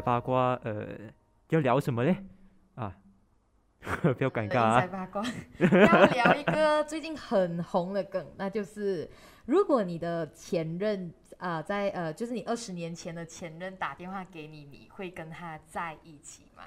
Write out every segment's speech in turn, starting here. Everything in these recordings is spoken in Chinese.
下八卦，呃，要聊什么嘞？啊，不要尴尬啊！八卦，要聊一个最近很红的梗，那就是如果你的前任啊，在呃，就是你二十年前的前任打电话给你，你会跟他在一起吗？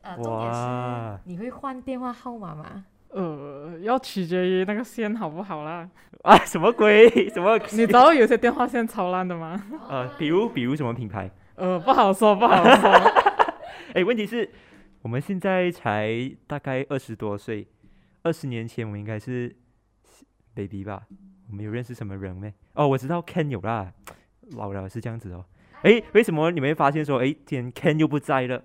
呃，重点是你会换电话号码吗？呃，要取决于那个线好不好啦。啊，什么鬼？什么？你知道有些电话线超烂的吗？呃，比如比如什么品牌？呃，不好说，不好说。哎，问题是，我们现在才大概二十多岁，二十年前我们应该是 baby 吧？我们有认识什么人没？哦，我知道 Ken 有啦，老了是这样子哦。哎，为什么你们发现说，哎，今天 Ken 又不在了？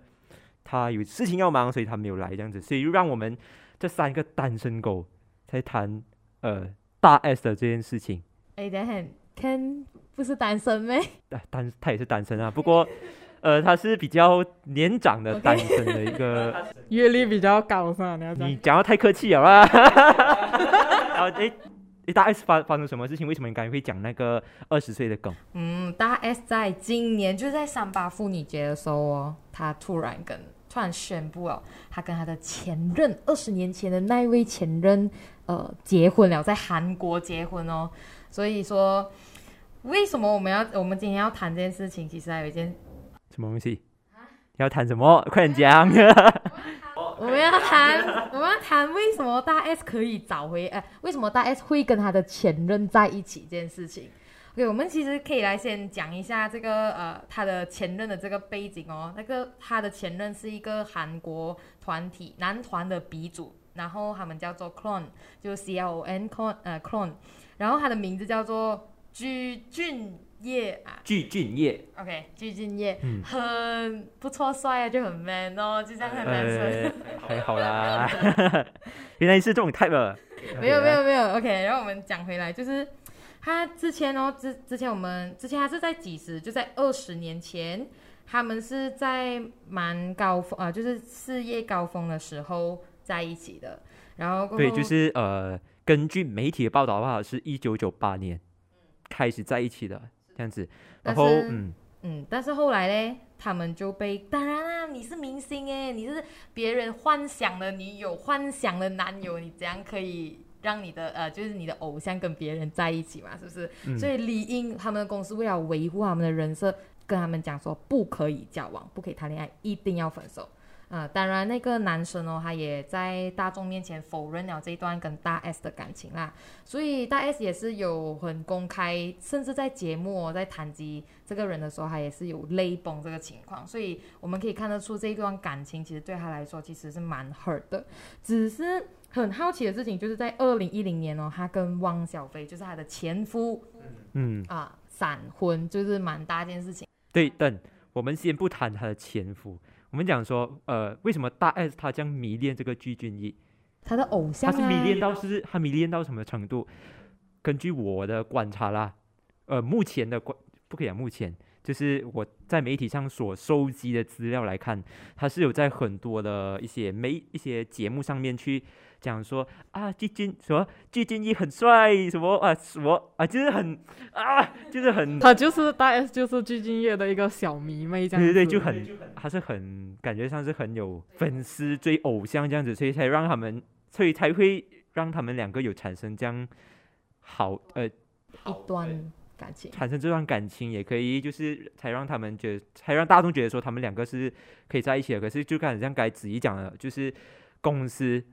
他有事情要忙，所以他没有来这样子，所以就让我们。这三个单身狗在谈呃大 S 的这件事情。哎，等下，Ken 不是单身妹？单他也是单身啊，不过 呃他是比较年长的单身的一个，阅历比较高是吧？你讲的太客气了嘛。然后，哎，大 S 发发生什么事情？为什么你刚才会讲那个二十岁的梗？嗯，大 S 在今年就在三八妇女节的时候哦，他突然跟。突然宣布了，他跟他的前任二十年前的那一位前任，呃，结婚了，在韩国结婚哦。所以说，为什么我们要我们今天要谈这件事情？其实还有一件什么东西？要谈什么？快点讲！我们要谈，我们要谈为什么大 S 可以找回？哎，为什么大 S 会跟他的前任在一起这件事情？OK，，我们其实可以来先讲一下这个呃，他的前任的这个背景哦。那个他的前任是一个韩国团体男团的鼻祖，然后他们叫做 Clone，就 C L O N Clone 呃 Clone，然后他的名字叫做具俊业啊。鞠俊业，OK，鞠俊晔，很不错，帅啊，就很 man 哦，就这样很男生。还好啦，原来是这种 type。没有没有没有，OK，然后我们讲回来就是。他之前哦，之之前我们之前他是在几时？就在二十年前，他们是在蛮高峰啊，就是事业高峰的时候在一起的。然后对，就是呃，根据媒体的报道的话，是一九九八年开始在一起的这样子。然后嗯嗯，但是后来呢，他们就被当然啦，你是明星哎，你是别人幻想的女友、幻想的男友，你怎样可以？让你的呃，就是你的偶像跟别人在一起嘛，是不是？所以理应他们的公司为了维护他们的人设，跟他们讲说不可以交往，不可以谈恋爱，一定要分手。啊，当然那个男生哦，他也在大众面前否认了这一段跟大 S 的感情啦。所以大 S 也是有很公开，甚至在节目哦在谈及这个人的时候，他也是有泪崩这个情况。所以我们可以看得出这一段感情其实对他来说其实是蛮 hurt 的，只是。很好奇的事情，就是在二零一零年哦，他跟汪小菲，就是他的前夫，嗯啊，闪婚，就是蛮大件事情。对，但我们先不谈他的前夫，我们讲说，呃，为什么大 S 她将迷恋这个具俊晔？他的偶像，他是迷恋到是，他迷恋到什么程度？根据我的观察啦，呃，目前的观不可以讲目前，就是我在媒体上所收集的资料来看，他是有在很多的一些媒一些节目上面去。讲说啊，鞠婧什么鞠婧祎很帅，什么啊什么啊，就是很啊，就是很，他就是大 S，就是鞠婧祎的一个小迷妹这样子，对对对，就很，他是很感觉上是很有粉丝追偶像这样子，所以才让他们，所以才会让他们两个有产生这样好呃一段感情，产生这段感情也可以，就是才让他们觉得，才让大众觉得说他们两个是可以在一起的。可是就开始像该子怡讲的，就是公司。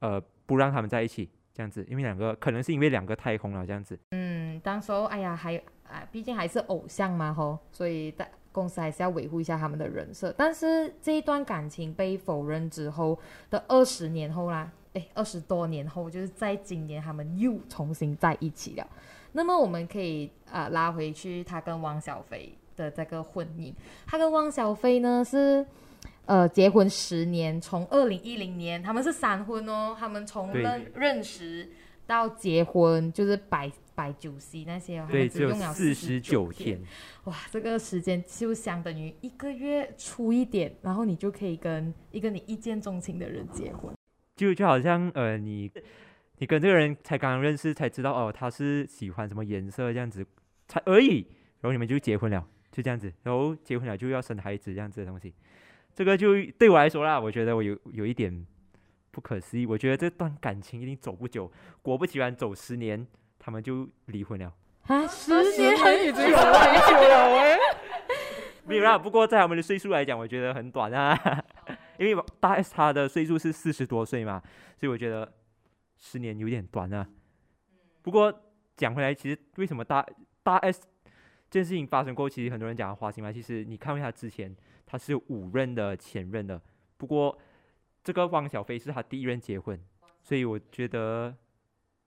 呃，不让他们在一起这样子，因为两个可能是因为两个太红了这样子。嗯，当时候哎呀，还啊，毕竟还是偶像嘛吼，所以大公司还是要维护一下他们的人设。但是这一段感情被否认之后的二十年后啦，哎，二十多年后，就是在今年他们又重新在一起了。那么我们可以啊拉回去他跟汪小菲的这个婚姻，他跟汪小菲呢是。呃，结婚十年，从二零一零年，他们是闪婚哦。他们从认认识到结婚，就是摆摆酒席那些哦，对，只有四十九天。哇，这个时间就相当于一个月出一点，然后你就可以跟一个你一见钟情的人结婚。就就好像呃，你你跟这个人才刚刚认识，才知道哦，他是喜欢什么颜色这样子，才而已，然后你们就结婚了。就这样子，然后结婚了就要生孩子这样子的东西，这个就对我来说啦，我觉得我有有一点不可思议，我觉得这段感情一定走不久，果不其然走十年，他们就离婚了。啊，十十年年已经 很久了哎。没有啦，不过在他们的岁数来讲，我觉得很短啊，因为大 S 她的岁数是四十多岁嘛，所以我觉得十年有点短啊。不过讲回来，其实为什么大大 S 这件事情发生过后，其实很多人讲花心嘛，其实你看回他之前，他是五任的前任的，不过这个汪小菲是他第一任结婚，所以我觉得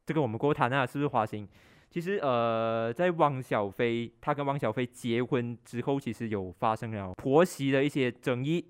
这个我们过后谈啊，是不是花心？其实呃，在汪小菲他跟汪小菲结婚之后，其实有发生了婆媳的一些争议，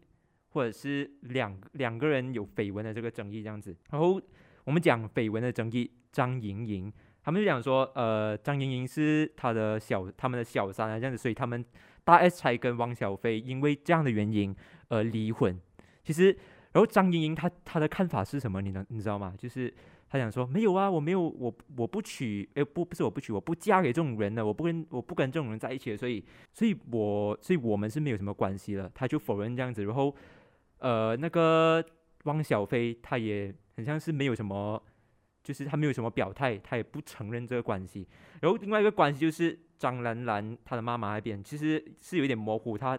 或者是两两个人有绯闻的这个争议这样子。然后我们讲绯闻的争议，张莹莹他们就讲说，呃，张莹莹是他的小他们的小三啊这样子，所以他们大 S 才跟汪小菲因为这样的原因而离婚。其实，然后张莹莹她她的看法是什么？你能你知道吗？就是。她想说没有啊，我没有，我我不娶，诶，不不是我不娶，我不嫁给这种人的，我不跟我不跟这种人在一起，所以所以我所以我们是没有什么关系了。她就否认这样子，然后呃那个汪小菲他也很像是没有什么，就是他没有什么表态，他也不承认这个关系。然后另外一个关系就是张兰兰她的妈妈那边其实是有点模糊，他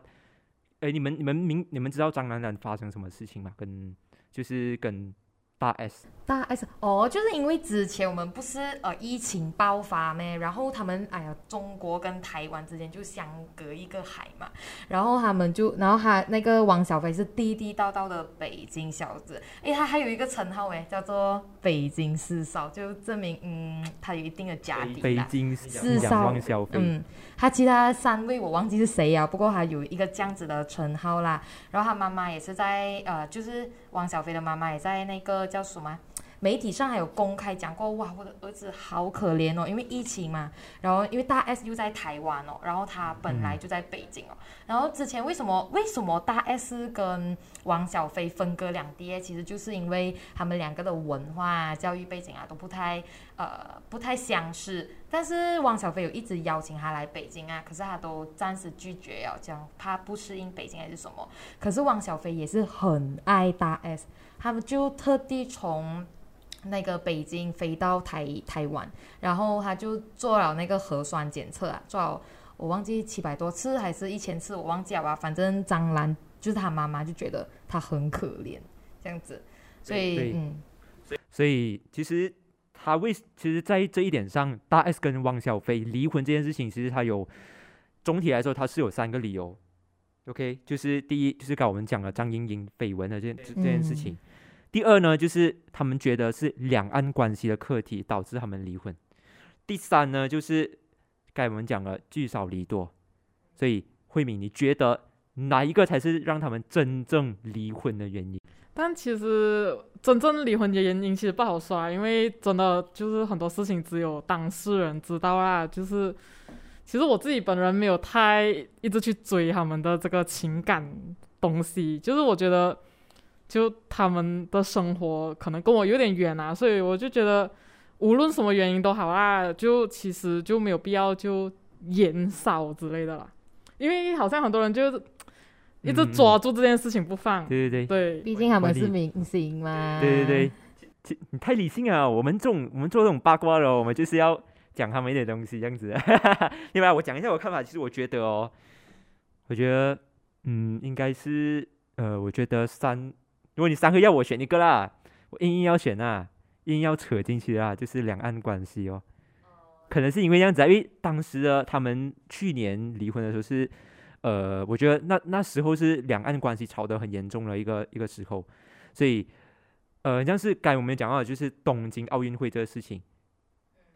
哎，你们你们明你们知道张兰兰发生什么事情吗？跟就是跟大 S。大 S 哦，就是因为之前我们不是呃疫情爆发咩，然后他们哎呀，中国跟台湾之间就相隔一个海嘛，然后他们就，然后他那个汪小菲是地地道道的北京小子，诶，他还有一个称号诶，叫做北京四少，就证明嗯，他有一定的家底。北京四少望消费，嗯，他其他三位我忘记是谁呀，不过他有一个这样子的称号啦。然后他妈妈也是在呃，就是汪小菲的妈妈也在那个叫什么啊媒体上还有公开讲过，哇，我的儿子好可怜哦，因为疫情嘛，然后因为大 S 又在台湾哦，然后他本来就在北京哦，然后之前为什么为什么大 S 跟王小菲分隔两地？其实就是因为他们两个的文化、教育背景啊都不太呃不太相似，但是汪小菲有一直邀请他来北京啊，可是他都暂时拒绝了，讲怕不适应北京还是什么。可是汪小菲也是很爱大 S，他们就特地从那个北京飞到台台湾，然后他就做了那个核酸检测啊，做了我忘记七百多次还是一千次，我忘记了吧。反正张兰就是他妈妈就觉得他很可怜这样子，所以对嗯所以其实他为其实，在这一点上，大 S 跟汪小菲离婚这件事情，其实他有总体来说，他是有三个理由。OK，就是第一，就是刚我们讲了张莹莹绯闻的这件这这件事情。第二呢，就是他们觉得是两岸关系的课题导致他们离婚。第三呢，就是该我们讲了聚少离多。所以慧敏，你觉得哪一个才是让他们真正离婚的原因？但其实真正离婚的原因其实不好说啊，因为真的就是很多事情只有当事人知道啦。就是其实我自己本人没有太一直去追他们的这个情感东西，就是我觉得就他们的生活可能跟我有点远啊，所以我就觉得无论什么原因都好啦，就其实就没有必要就延少之类的啦，因为好像很多人就一直抓住这件事情不放。对对对。对，毕竟他们是明星嘛。对对对，其你太理性了。我们这种我们做这种八卦的哦，我们就是要讲他们一点东西这样子。另外，我讲一下我看法。其实我觉得哦，我觉得嗯，应该是呃，我觉得三，如果你三个要我选一个啦，我硬硬要选啊，硬要扯进去啊，就是两岸关系哦。可能是因为这样子啊，因为当时的他们去年离婚的时候是，呃，我觉得那那时候是两岸关系吵得很严重的一个一个时候，所以呃，像是该我们讲到的就是东京奥运会这个事情，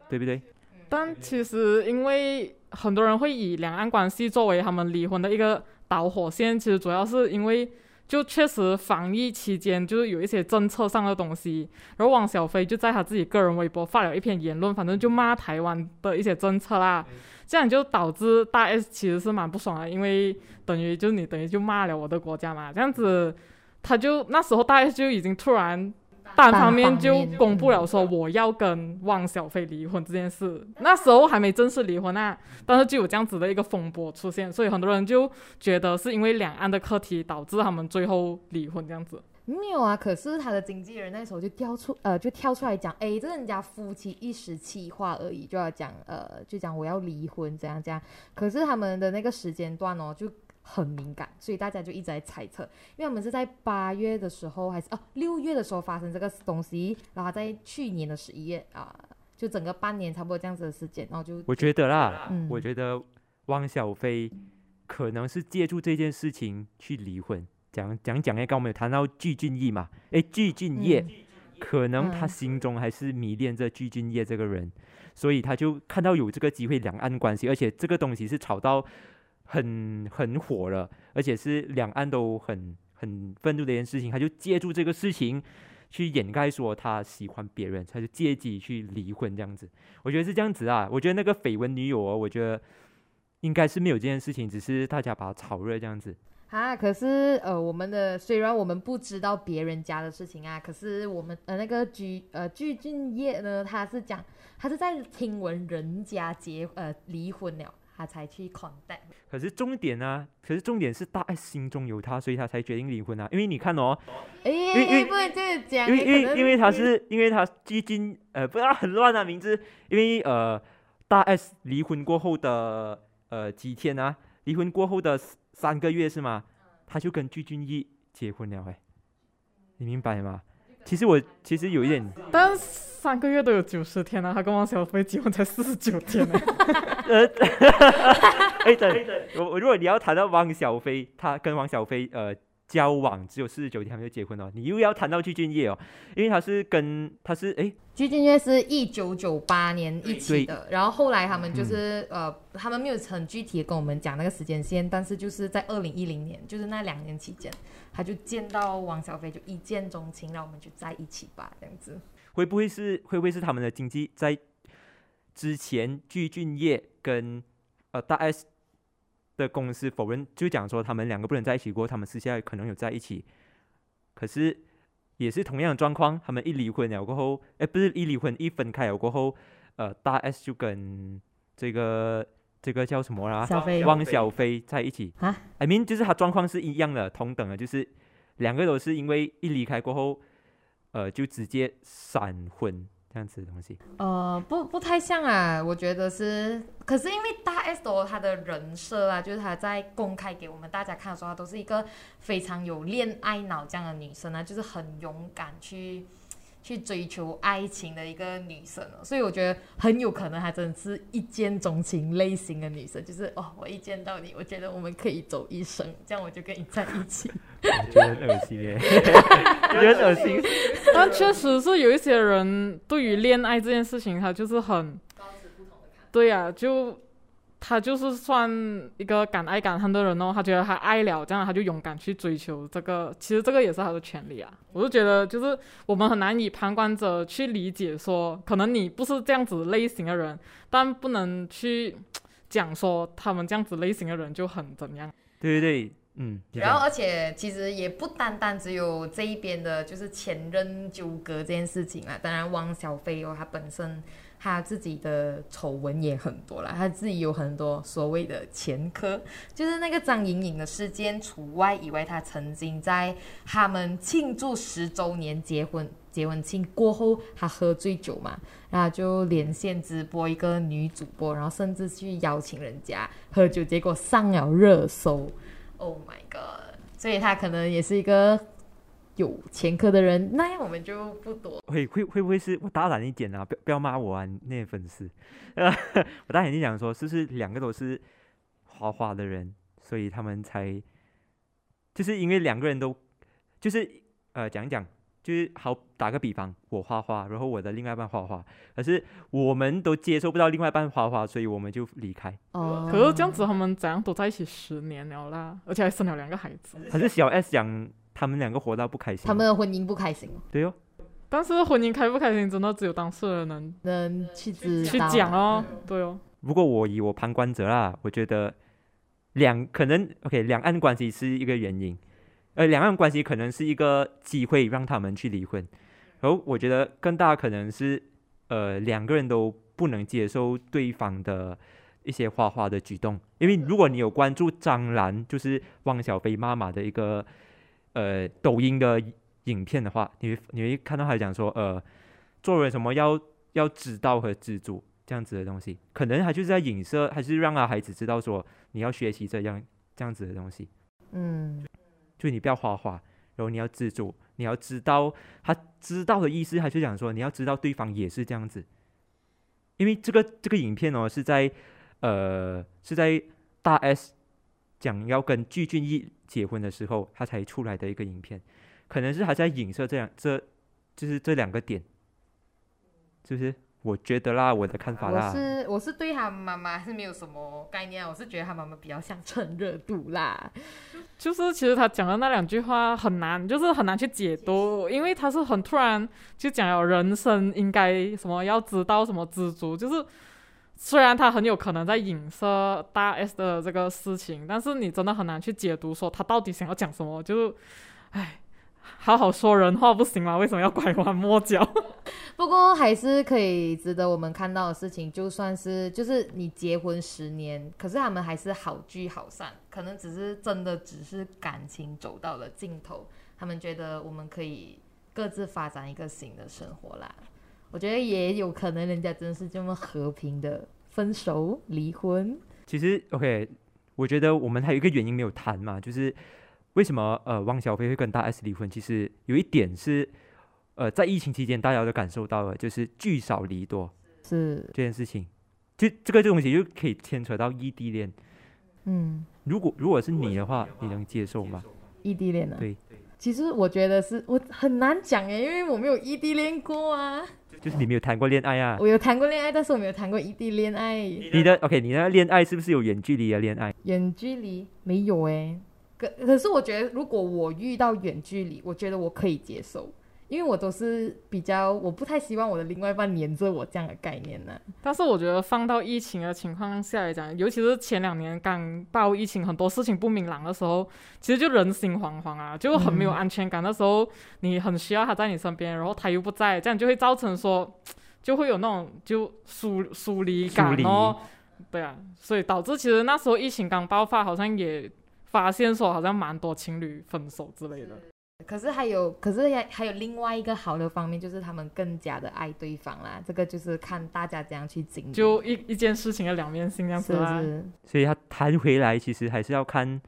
对不对？但其实因为很多人会以两岸关系作为他们离婚的一个导火线，其实主要是因为就确实防疫期间就是有一些政策上的东西，然后汪小菲就在他自己个人微博发了一篇言论，反正就骂台湾的一些政策啦，这样就导致大 S 其实是蛮不爽的，因为等于就是你等于就骂了我的国家嘛，这样子他就那时候大 S 就已经突然。单方面就公布了说我要跟汪小菲离婚这件事。那时候还没正式离婚啊，但是就有这样子的一个风波出现，所以很多人就觉得是因为两岸的课题导致他们最后离婚这样子。没有啊，可是他的经纪人那时候就跳出呃，就跳出来讲，哎，这是人家夫妻一时气话而已，就要讲呃，就讲我要离婚怎样怎样。可是他们的那个时间段哦，就很敏感，所以大家就一直在猜测，因为我们是在八月的时候还是哦六月的时候发生这个东西，然后在去年的十一月啊、就整个半年差不多这样子的时间，然后就我觉得啦，嗯我觉得汪小菲可能是借助这件事情去离婚。讲讲讲，哎，刚刚我们有谈到具俊晔嘛？哎，具俊晔、嗯可能他嗯心中还是迷恋着具俊晔这个人，所以他就看到有这个机会，两岸关系，而且这个东西是炒到很很火了，而且是两岸都很很愤怒的一件事情，他就借助这个事情去掩盖说他喜欢别人，他就借机去离婚这样子。我觉得是这样子啊，我觉得那个绯闻女友哦，我觉得应该是没有这件事情，只是大家把它炒热这样子。啊，可是呃，我们的虽然我们不知道别人家的事情啊，可是我们呃那个鞠呃鞠俊业呢，他是讲他是在听闻人家结呃离婚了，他才去 contact。可是重点呢、可是重点是大 S 心中有他，所以他才决定离婚啊。因为你看哦，哎，因为哎不能这样讲，因为因为因为他是因为他基金呃不知道很乱啊名字，因为呃大 S 离婚过后的呃几天啊，离婚过后的三个月是吗？他就跟具俊晔结婚了哎，你明白吗？其实我其实有一点但三个月都有九十天了，他跟汪小菲结婚才四十九天呢。呃，哎等 我我如果你要谈到汪小菲，他跟汪小菲呃交往只有四十九天还没有结婚哦，你又要谈到具俊晔哦，因为他是跟他是哎具俊晔是一九九八年一起的，然后后来他们嗯就是、呃，他们没有很具体的跟我们讲那个时间线，但是就是在二零一零年，就是那两年期间，他就见到王小飞，就一见钟情，然后我们就在一起吧，这样子。会不会是会不会是他们的经济在之前具俊晔跟呃大 S 的公司否认，就讲说他们两个不能在一起过，他们私下可能有在一起，可是也是同样的状况，他们一离婚了过后，哎不是一离婚一分开了过后，呃大 S 就跟这个这个叫什么啦？汪小菲在一起啊，I mean 就是他状况是一样的，同等的，就是两个都是因为一离开过后，呃就直接闪婚这样子的东西。呃，不不太像啊，我觉得是，可是因为大 S 的她的人设啊，就是她在公开给我们大家看的时候，她都是一个非常有恋爱脑这样的女生啊，就是很勇敢去去追求爱情的一个女生哦，所以我觉得很有可能她真的是一见钟情类型的女生，就是哦，我一见到你，我觉得我们可以走一生，这样我就跟你在一起。我觉得很恶心耶，我觉得恶心。但确实是有一些人对于恋爱这件事情，他就是很，对呀、就他就是算一个敢爱敢恨的人哦。他觉得他爱了，这样他就勇敢去追求这个，其实这个也是他的权利啊。我就觉得，就是我们很难以旁观者去理解说，可能你不是这样子类型的人，但不能去讲说他们这样子类型的人就很怎样。对对对，嗯。然后，而且其实也不单单只有这一边的，就是前任纠葛这件事情啊。当然，汪小菲哦，他本身他自己的丑闻也很多啦，他自己有很多所谓的前科，就是那个张颖颖的事件除外以外，他曾经在他们庆祝十周年结婚结婚庆过后，他喝醉酒嘛，然后就连线直播一个女主播，然后甚至去邀请人家喝酒，结果上了热搜。Oh my god！所以他可能也是一个有前科的人，那样我们就不多。会会会不会是我大胆一点啊？不要 不要骂我啊，那些粉丝。呃，我大胆一点讲说，是不是两个都是花花的人，所以他们才，就是因为两个人都，就是呃讲一讲，就是好打个比方，我花花，然后我的另外一半花花，可是我们都接受不到另外一半花花，所以我们就离开。哦可是这样子，他们怎样都在一起十年了啦，而且还生了两个孩子。可是小 S 讲他们两个活到不开心，他们的婚姻不开心，对哦，但是婚姻开不开心，真的只有当事人能能去知去讲哦。对哦，如果我以我旁观者啦，我觉得两可能 OK，两岸关系是一个原因，呃，两岸关系可能是一个机会让他们去离婚，然后我觉得更大可能是呃两个人都不能接受对方的一些花花的举动，因为如果你有关注张兰，就是汪小菲妈妈的一个呃抖音的影片的话，你会你会看到他讲说呃做人什么要要知道和知足这样子的东西，可能他就是在影射，还是让他孩子知道说你要学习这样这样子的东西。嗯，就你不要画画，然后你要自主，你要知道他知道的意思，他就讲说你要知道对方也是这样子，因为这个这个影片哦是在呃是在大 S 讲要跟具俊晔结婚的时候，他才出来的一个影片，可能是他在影射这样这就是这两个点，是不是？我觉得啦，我的看法啦我啦，是我是对他妈妈是没有什么概念啊，我是觉得他妈妈比较像蹭热度啦。就是其实他讲的那两句话很难，就是很难去解读，因为他是很突然就讲了人生应该什么要知道什么知足，就是虽然他很有可能在影射大 S 的这个事情，但是你真的很难去解读说他到底想要讲什么，就唉，好好说人话不行吗？为什么要拐弯抹角？不过还是可以值得我们看到的事情，就算是就是你结婚十年，可是他们还是好聚好散，可能只是真的只是感情走到了尽头，他们觉得我们可以各自发展一个新的生活啦。我觉得也有可能人家真的是这么和平的分手离婚。其实 OK，我觉得我们还有一个原因没有谈嘛，就是为什么呃汪小菲会跟大 S 离婚？其实有一点是呃在疫情期间大家都感受到了，就是聚少离多是，这件事情，就这个东西就可以牵扯到异地恋。嗯，如果如果是你的话，你能接受吗？异地恋啊。对，其实我觉得是我很难讲诶，因为我没有异地恋过啊。就是你没有谈过恋爱啊？我有谈过恋爱，但是我没有谈过异地恋爱。你的 OK，你的恋爱是不是有远距离的恋爱？远距离没有诶，可可是我觉得，如果我遇到远距离，我觉得我可以接受，因为我都是比较，我不太希望我的另外一半黏着我这样的概念呢、但是我觉得放到疫情的情况下来讲，尤其是前两年刚爆疫情，很多事情不明朗的时候，其实就人心惶惶啊，就很没有嗯安全感。那时候你很需要他在你身边，然后他又不在，这样就会造成说，就会有那种就疏疏离感 哦。对啊，所以导致其实那时候疫情刚爆发，好像也发现说好像蛮多情侣分手之类的。可是还有，可是还还有另外一个好的方面，就是他们更加的爱对方啦。这个就是看大家怎样去经历。就一一件事情的两面性这样子是啦。是，所以他谈回来，其实还是要看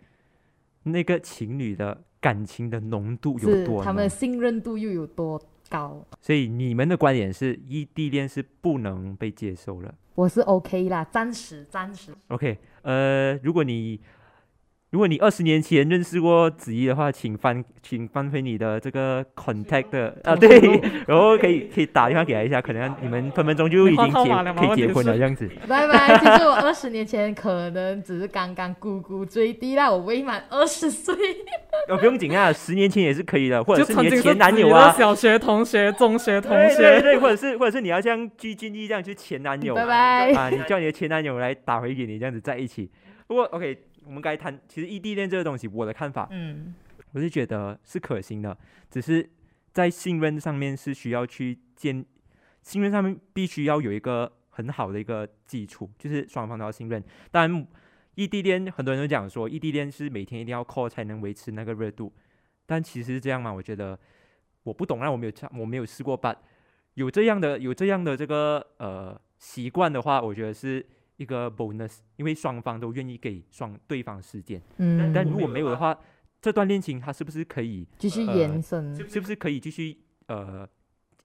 那个情侣的感情的浓度有多。他们的信任度又有多高。所以你们的观点是异地恋是不能被接受了。我是 OK 啦，暂时暂时。OK，呃，如果你如果你二十年前认识过子怡的话，请翻请翻回你的这个 contact 的 啊，对，然后可以可以打电话给他一下，可能你们分分钟就已经结 可以结婚了这样子。拜拜。其实我二十年前可能只是刚刚咕咕追低啦，我未满二十岁。哦，不用紧啊，十年前也是可以的，或者是你的前男友啊，小学同学、中学同对对学，对，或者是或者是你要像鞠婧祎这样，就是前男友拜拜。啊，你叫你的前男友来打回给你，这样子在一起。不过 OK，我们该谈，其实异地恋这个东西，我的看法，嗯，我是觉得是可行的，只是在信任上面是需要去建，信任上面必须要有一个很好的一个基础，就是双方都要信任。当然，异地恋很多人都讲说，异地恋是每天一定要 call 才能维持那个热度，但其实是这样嘛？我觉得我不懂啊，我没有，我没有试过吧。有这样的有这样的这个呃习惯的话，我觉得是一个 bonus，因为双方都愿意给双对方时间。嗯，但如果没有的话，这段恋情它是不是可以继续呃延伸，是不是可以继续呃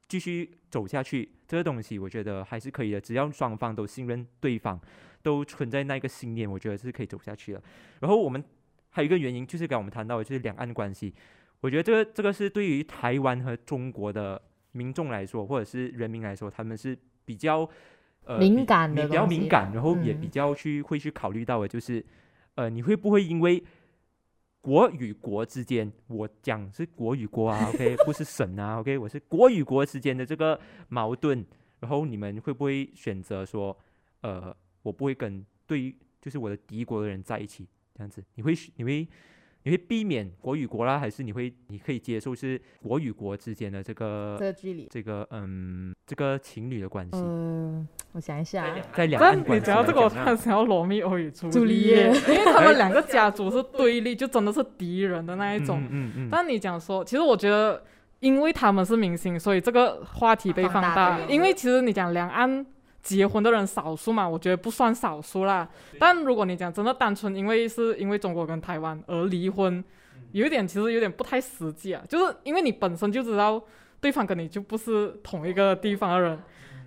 继续走下去？这个东西我觉得还是可以的，只要双方都信任对方，都存在那个信念，我觉得是可以走下去的。然后我们还有一个原因，就是刚刚我们谈到的就是两岸关系，我觉得这个这个是对于台湾和中国的民众来说，或者是人民来说，他们是比较呃敏感的比较敏感，然后也嗯。比较去会去考虑到的，就是呃你会不会因为国与国之间，我讲是国与国啊，OK，不是省啊，OK，我是国与国之间的这个矛盾，然后你们会不会选择说，呃，我不会跟对，就是我的敌国的人在一起，这样子，你会你会你会避免国与国啦，还是你会你可以接受是国与国之间的这个这个距离。这个嗯这个情侣的关系，嗯，我想一下啊，在两但岸关系你讲到这个，我来讲啊突然想要罗密欧与朱朱丽丽叶，叶 因为他们两个家族是对立，就真的是敌人的那一种。嗯嗯嗯，但你讲说，其实我觉得，因为他们是明星，所以这个话题被放放大大。对因为其实你讲两岸结婚的人少数嘛，我觉得不算少数啦。但如果你讲真的单纯因为是因为中国跟台湾而离婚，有一点其实有点不太实际啊，就是因为你本身就知道对方跟你就不是同一个地方的人。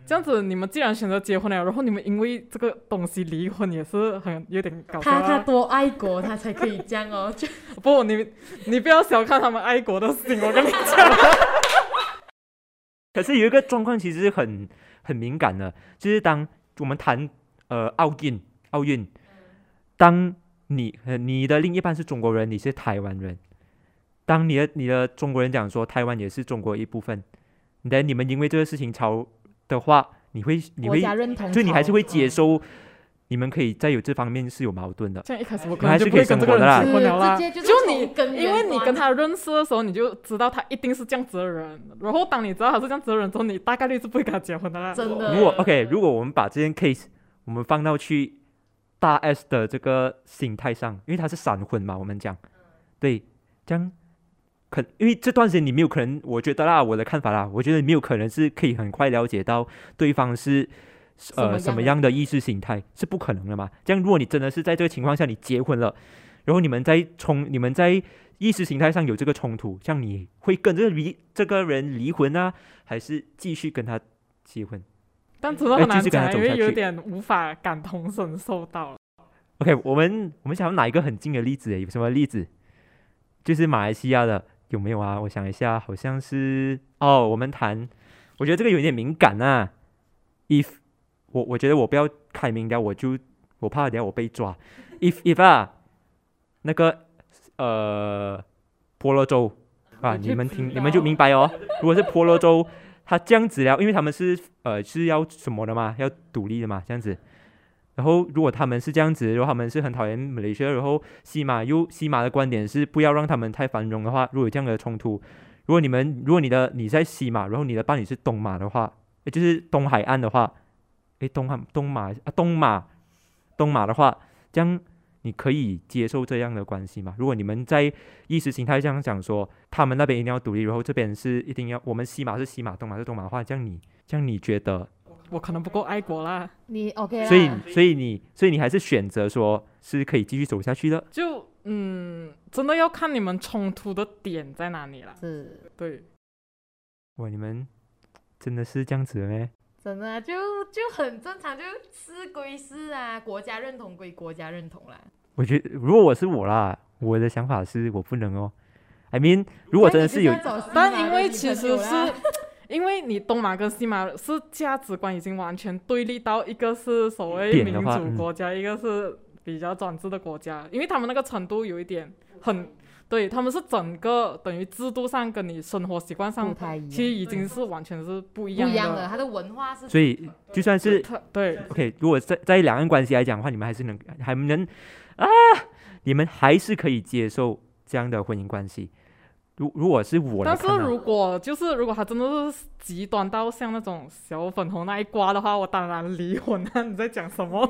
这样子，你们既然选择结婚了，然后你们因为这个东西离婚，也是很有点搞笑、啊。他他多爱国，他才可以这样哦。就 不，你你不要小看他们爱国的心，我跟你讲。可是有一个状况其实很很敏感的，就是当我们谈呃奥运奥运，当你呃你的另一半是中国人，你是台湾人，当你的你的中国人讲说台湾也是中国一部分，但你们因为这个事情吵的话，你会你会就你还是会接嗯。受，你们可以在有这方面是有矛盾的。这样一开始我可你还是可以能就不会跟这个人结婚了啦。是直接就你从因为你跟他认识的时候，你就知道他一定是这样子的人。然后当你知道他是这样子的人之后，你大概率是不会跟他结婚的啦。真的，如果 OK，如果我们把这件 case 我们放到去大 S 的这个心态上，因为他是闪婚嘛，我们讲，对，这样可因为这段时间你没有可能，我觉得啦，我的看法啦，我觉得你没有可能是可以很快了解到对方是呃什么样样的意识形态，是不可能的嘛。这样如果你真的是在这个情况下你结婚了，然后你们在冲，你们在意识形态上有这个冲突，像你会跟这个离这个人离婚啊，还是继续跟他结婚？但真的很难讲，因为有点无法感同身受到。OK，我们我们想要拿一个很近的例子，有什么例子？就是马来西亚的有没有啊？我想一下，好像是哦，我们谈，我觉得这个有点敏感啊。If 我我觉得我不要开明掉，我就我怕等下我被抓。If if 啊，那个呃婆罗洲啊，你们听你们就明白哦。如果是婆罗洲，他这样子了，因为他们是呃是要什么的嘛，要独立的嘛，这样子。然后如果他们是这样子，如果他们是很讨厌马来西亚，然后西马又西马的观点是不要让他们太繁荣的话，如果有这样的冲突，如果你们如果你的你在西马，然后你的伴侣是东马的话，也就是东海岸的话，诶，东汉东马啊东马东马的话，这样你可以接受这样的关系吗？如果你们在意识形态上讲说他们那边一定要独立，然后这边是一定要我们西马是西马，东马是东马的话，这样你这样你觉得？我可能不够爱国啦，你 OK 啦所以所以你所以你还是选择说是可以继续走下去的。就嗯，真的要看你们冲突的点在哪里啦。是对，哇，你们真的是这样子的咩？真的啊就就很正常，就是归是啊，国家认同归国家认同啦。我觉得如果我是我啦，我的想法是我不能哦。I mean，如果真的是有但因为其实是，因为你东马跟西马是价值观已经完全对立到，一个是所谓民主国家，一个是比较专制的国家，因为他们那个程度有一点很，对他们是整个等于制度上跟你生活习惯上，其实已经是完全是不一不样一样的，他的文化是所以就算是他对 OK，如果在在两岸关系来讲的话，你们还是能还能啊，你们还是可以接受这样的婚姻关系。如如果是我但是如果就是如果他真的是极端到像那种小粉红那一挂的话，我当然离婚啊！你在讲什么？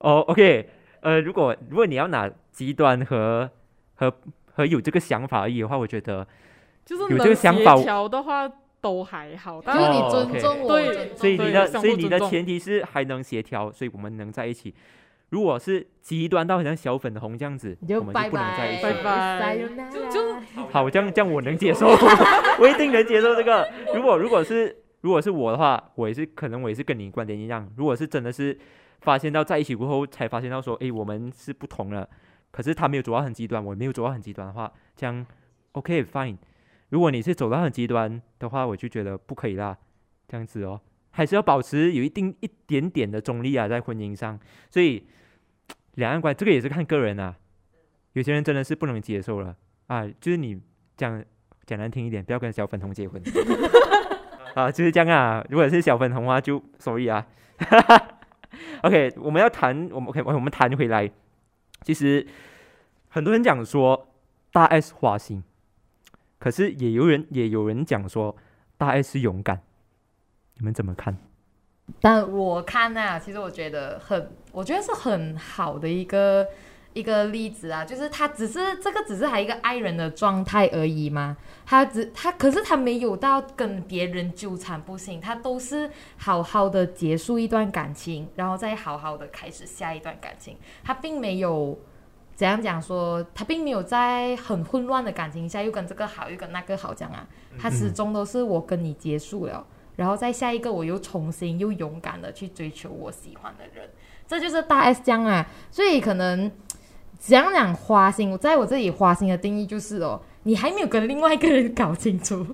哦，OK，呃，如果如果你要拿极端和和和有这个想法而已的话，我觉得，就是有这个想法协调的话都还好，但就是你哦尊重我，对所以你的所以你的前提是还能协调，所以我们能在一起。如果是极端到好像小粉红这样子，我们就不能在一起。拜拜就好，这样这样我能接受，我一定能接受这个。如果如果是如果是我的话，我也是可能我也是跟你观点一样。如果是真的是发现到在一起过后才发现到说，哎，我们是不同了，可是他没有走到很极端，我没有走到很极端的话，这样 OK fine。如果你是走到很极端的话，我就觉得不可以啦，这样子哦，还是要保持有一定一点点的中立啊，在婚姻上。所以两岸关这个也是看个人啊，有些人真的是不能接受了啊，就是你讲讲难听一点，不要跟小粉红结婚啊，就是这样啊。如果是小粉红的话，就 sorry 啊。OK，我们要谈，我们 OK，我们谈回来，其实很多人讲说大 S 花心，可是也有人也有人讲说大 S 勇敢，你们怎么看？但我看啊，其实我觉得很，我觉得是很好的一个一个例子啊，就是他只是这个只是他一个爱人的状态而已嘛，他只他可是他没有到跟别人纠缠不清，他都是好好的结束一段感情，然后再好好的开始下一段感情，他并没有。怎样讲说，他并没有在很混乱的感情下又跟这个好又跟那个好讲啊，他始终都是我跟你结束了，然后再下一个我又重新又勇敢的去追求我喜欢的人，这就是大 S 这样啊。所以可能怎样讲花心，我在我这里花心的定义就是哦，你还没有跟另外一个人搞清楚，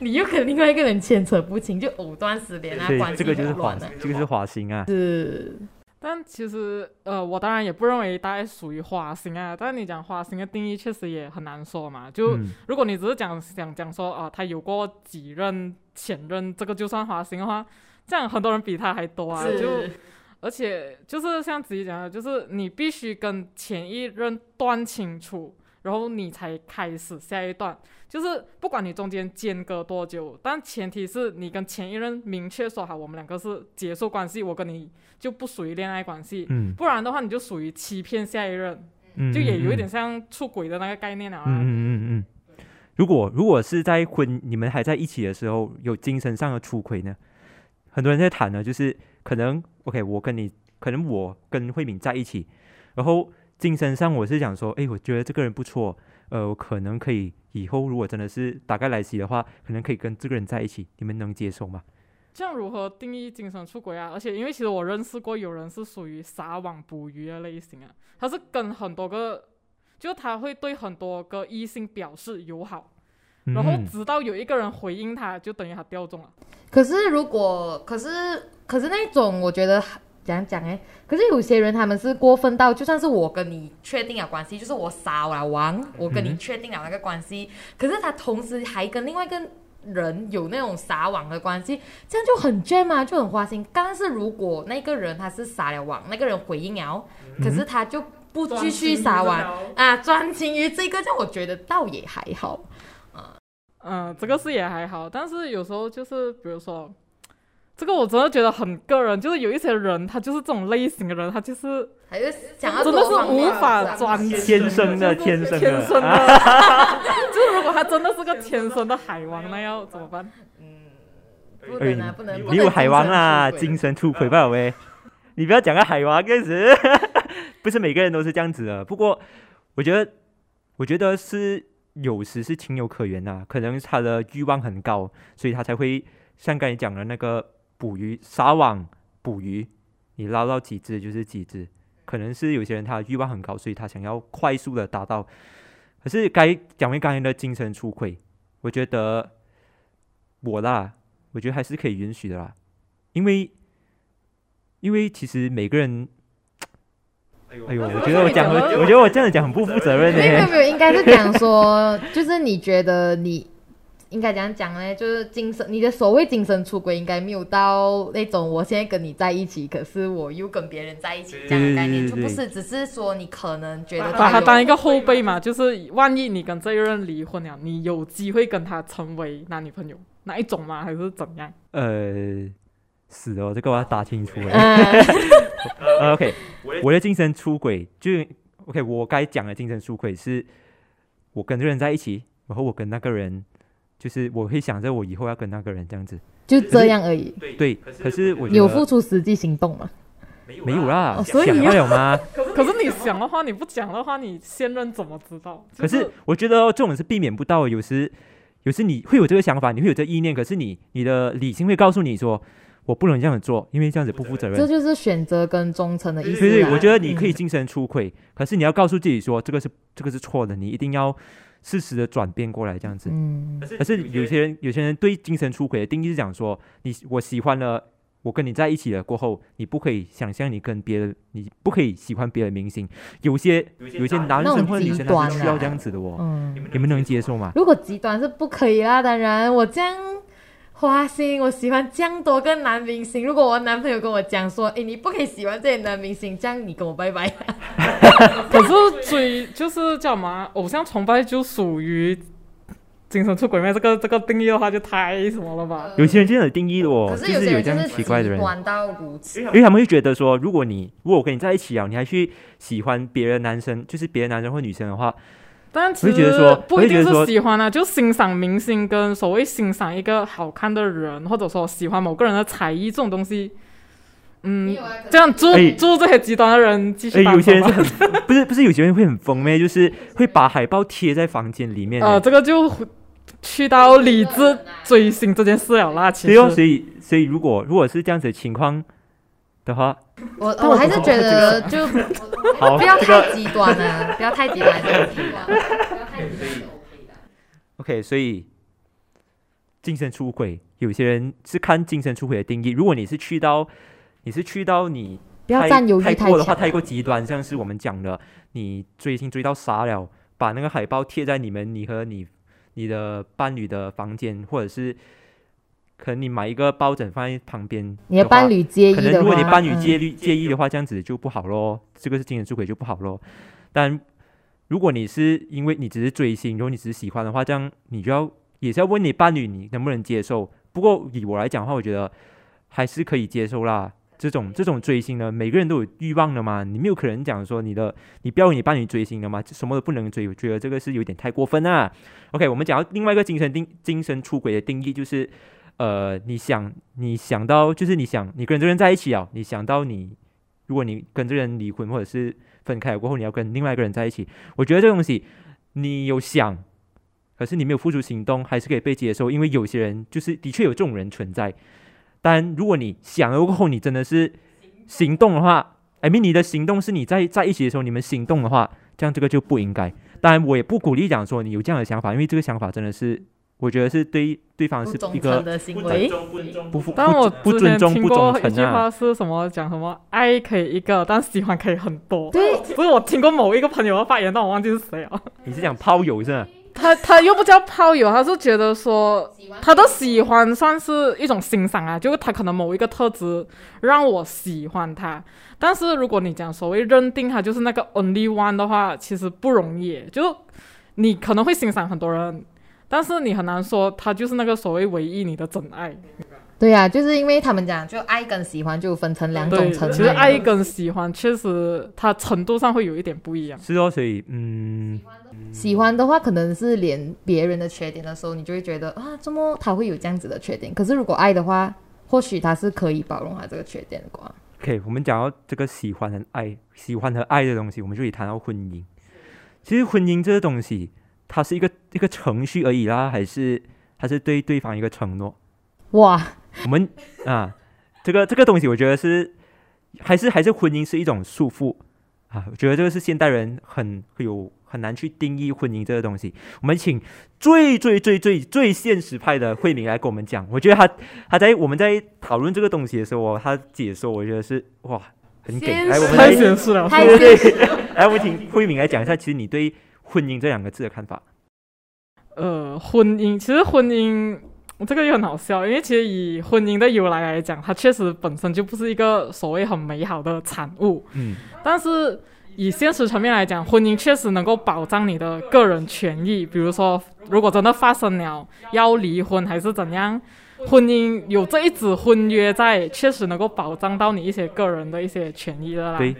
你又跟另外一个人牵扯不清，就藕断丝连啊，对关，系这个就是乱的，，这个是花心啊。是但其实，呃，我当然也不认为大 S 属于花心啊。但你讲花心的定义，确实也很难说嘛。就、嗯如果你只是讲想讲说，啊、他有过几任前任，这个就算花心的话，这样很多人比他还多啊。就是而且就是像子怡讲的，就是你必须跟前一任断清楚，然后你才开始下一段。就是不管你中间间隔多久，但前提是你跟前一任明确说好，我们两个是结束关系，我跟你就不属于恋爱关系。嗯不然的话，你就属于欺骗下一任，嗯，就也有一嗯点像出轨的那个概念了啊。嗯嗯嗯嗯。如果如果是在婚你们还在一起的时候有精神上的出轨呢？很多人在谈呢，就是可能 OK，我跟你可能我跟慧敏在一起，然后精神上我是想说，哎，我觉得这个人不错，呃，我可能可以以后如果真的是大概来袭的话，可能可以跟这个人在一起，你们能接受吗？这样如何定义精神出轨啊？而且因为其实我认识过有人是属于撒网捕鱼的类型啊，他是跟很多个，就他会对很多个异性表示友好，然后嗯直到有一个人回应他，就等于他掉中了。可是如果，可是可是那种，我觉得怎样讲哎？可是有些人他们是过分到，就算是我跟你确定了关系，就是我撒了网，我跟你确定了那个关系，可是他同时还跟另外一个人有那种撒网的关系，这样就很贱嘛，就很花心。但是如果那个人他是撒了网，那个人回应了，可是他就不继续撒网啊，专情于这个，这样我觉得倒也还好。嗯，这个是也还好，但是有时候就是比如说，这个我真的觉得很个人，就是有一些人他就是这种类型的人，他就是还是想要真的是无法的专情，天生的天生的天生啊的，就是如果他真的是个天生的海王，那要怎么办？不能啊，不能，不你有海王啦，精神出轨吧喂！你不要讲个海王开始，不是每个人都是这样子的。不过我觉得，我觉得是有时是情有可原呐、可能他的欲望很高，所以他才会像刚才讲的那个捕鱼撒网捕鱼，你捞到几只就是几只。可能是有些人他欲望很高，所以他想要快速的达到。可是该讲回刚才的精神出轨，我觉得我啦，我觉得还是可以允许的啦，因为因为其实每个人，哎呦，我觉得我讲，我我觉得我这样子讲很不负责任 呢。没有没有没有，应该是讲说，就是你觉得你应该怎样讲呢？就是精神，你的所谓精神出轨，应该没有到那种我现在跟你在一起，可是我又跟别人在一起这样的概念，就不是只是说你可能觉得把他当一个后辈嘛，就是万一你跟这一任离婚了，你有机会跟他成为男女朋友哪一种吗？还是怎样？呃，是哦，这个我要打清楚 OK，我的精神出轨就 OK，我该讲的精神出轨是，我跟这个人在一起，然后我跟那个人，就是我会想着我以后要跟那个人这样子。就这样而已。对，可是我有付出实际行动吗？没有啦，哦所以想到有吗？可是你想的话，你不讲的话，你现任怎么知道？可就是我觉得哦这种是避免不到，有时有时你会有这个想法，你会有这个意念，可是你你的理性会告诉你说，我不能这样子做，因为这样子不负责任这。就是选择跟忠诚的意思对对，啦我觉得你嗯可以精神出轨，可是你要告诉自己说，这个是这个是错的，你一定要适时的转变过来，这样子。嗯，可是有些人有些人对精神出轨的定义是讲说，你我喜欢了，我跟你在一起了过后，你不可以想象你跟别人，你不可以喜欢别的明星。有些有些男生或者女生他极端啊是需要这样子的哦，嗯，你们能接受吗？如果极端是不可以啦，当然我这样花心，我喜欢这样多个男明星。如果我男朋友跟我讲说，诶，你不可以喜欢这些男明星，这样你跟我拜拜。可是追就是叫什么啊偶像崇拜，就属于精神出轨咩？这个这个定义的话，就太什么了吧？有些人真的有定义的哦，可是就是有这样有些人就是奇怪的人到如此。因为他们会觉得说，如果你如果我跟你在一起啊，你还去喜欢别的男生，就是别的男生或女生的话，但其我会觉得实说不一定是喜欢啊，就欣赏明星跟所谓欣赏一个好看的人，或者说喜欢某个人的才艺这种东西，嗯，这样祝哎祝这些极端的人继哎，续单有些人。是很不是不是有些人会很疯咩，就是会把海报贴在房间里面欸。呃，这个就去到理智追星这件事了啦。其对哦，所，以所以如果如果是这样子的情况的话，我我我还是觉得就 好，不要太极端了，不要太极端就 OK 了，不要太极端 OK 的。OK，所以精神出轨，有些人是看精神出轨的定义。如果你是去到你是去到你不要占有欲太过的话，太过极端，像是我们讲的，你追星追到傻了，把那个海报贴在你们你和你你的伴侣的房间，或者是可能你买一个抱枕放在旁边，你的伴。侣介意可的话，能如果你伴侣嗯介意介意的话，这样子就不好咯，这个是精神出轨就不好咯。但如果你是因为你只是追星，如果你只是喜欢的话，这样你就要也是要问你伴侣你能不能接受。不过以我来讲的话，我觉得还是可以接受啦。这种这种追星呢，每个人都有欲望的嘛，你没有可能讲说你的你不要你伴侣追星的嘛，什么都不能追，我觉得这个是有点太过分啊。OK，我们讲到另外一个精神定精神出轨的定义，就是呃，你想你想到就是你想你跟这个人在一起啊，你想到你如果你跟这个人离婚或者是分开过后，你要跟另外一个人在一起，我觉得这个东西你有想，可是你没有付出行动，还是可以被接受，因为有些人就是的确有这种人存在。但如果你想了过后，你真的是行动的话，I mean 你的行动是你在在一起的时候你们行动的话，这样这个就不应该。当然，我也不鼓励讲说你有这样的想法，因为这个想法真的是，我觉得是对对方是一个忠的行为。不负但我不不之前尊重、不听过一句忠诚啊。话是什么？讲什么爱可以一个，但喜欢可以很多。对，不是我听过某一个朋友的发言，但我忘记是谁了。你是讲炮友是吧？他他又不叫炮友，他是觉得说他的喜欢算是一种欣赏啊，就是他可能某一个特质让我喜欢他。但是如果你讲所谓认定他就是那个 only one 的话，其实不容易。就你可能会欣赏很多人，但是你很难说他就是那个所谓唯一你的真爱。对呀、就是因为他们讲，就爱跟喜欢就分成两对，种层其实爱。跟喜欢确实它程度上会有一点不一样。是哦，所以嗯，喜欢的话，可能是连别人的缺点的时候，你就会觉得啊，怎么他会有这样子的缺点？可是如果爱的话，或许他是可以包容他这个缺点的啩。OK，我们讲到这个喜欢和爱，喜欢和爱的东西，我们就可以谈到婚姻。其实婚姻这个东西，它是一个一个程序而已啦，还是还是对对方一个承诺？哇，我们啊，这个这个东西，我觉得是还是还是婚姻是一种束缚啊。我觉得这个是现代人很会有很难去定义婚姻这个东西。我们请最最最最最现实派的慧敏来跟我们讲。我觉得他他在我们在讨论这个东西的时候哦，他解说我觉得是哇很给。现来，我们太来显示了，太对对对，来我们请慧敏来讲一下，其实你对婚姻这两个字的看法。呃，婚姻其实婚姻这个又很好笑，因为其实以婚姻的由来来讲，它确实本身就不是一个所谓很美好的产物。嗯，但是以现实层面来讲，婚姻确实能够保障你的个人权益，比如说如果真的发生了要离婚还是怎样。婚姻有这一纸婚约在，确实能够保障到你一些个人的一些权益的啦。对，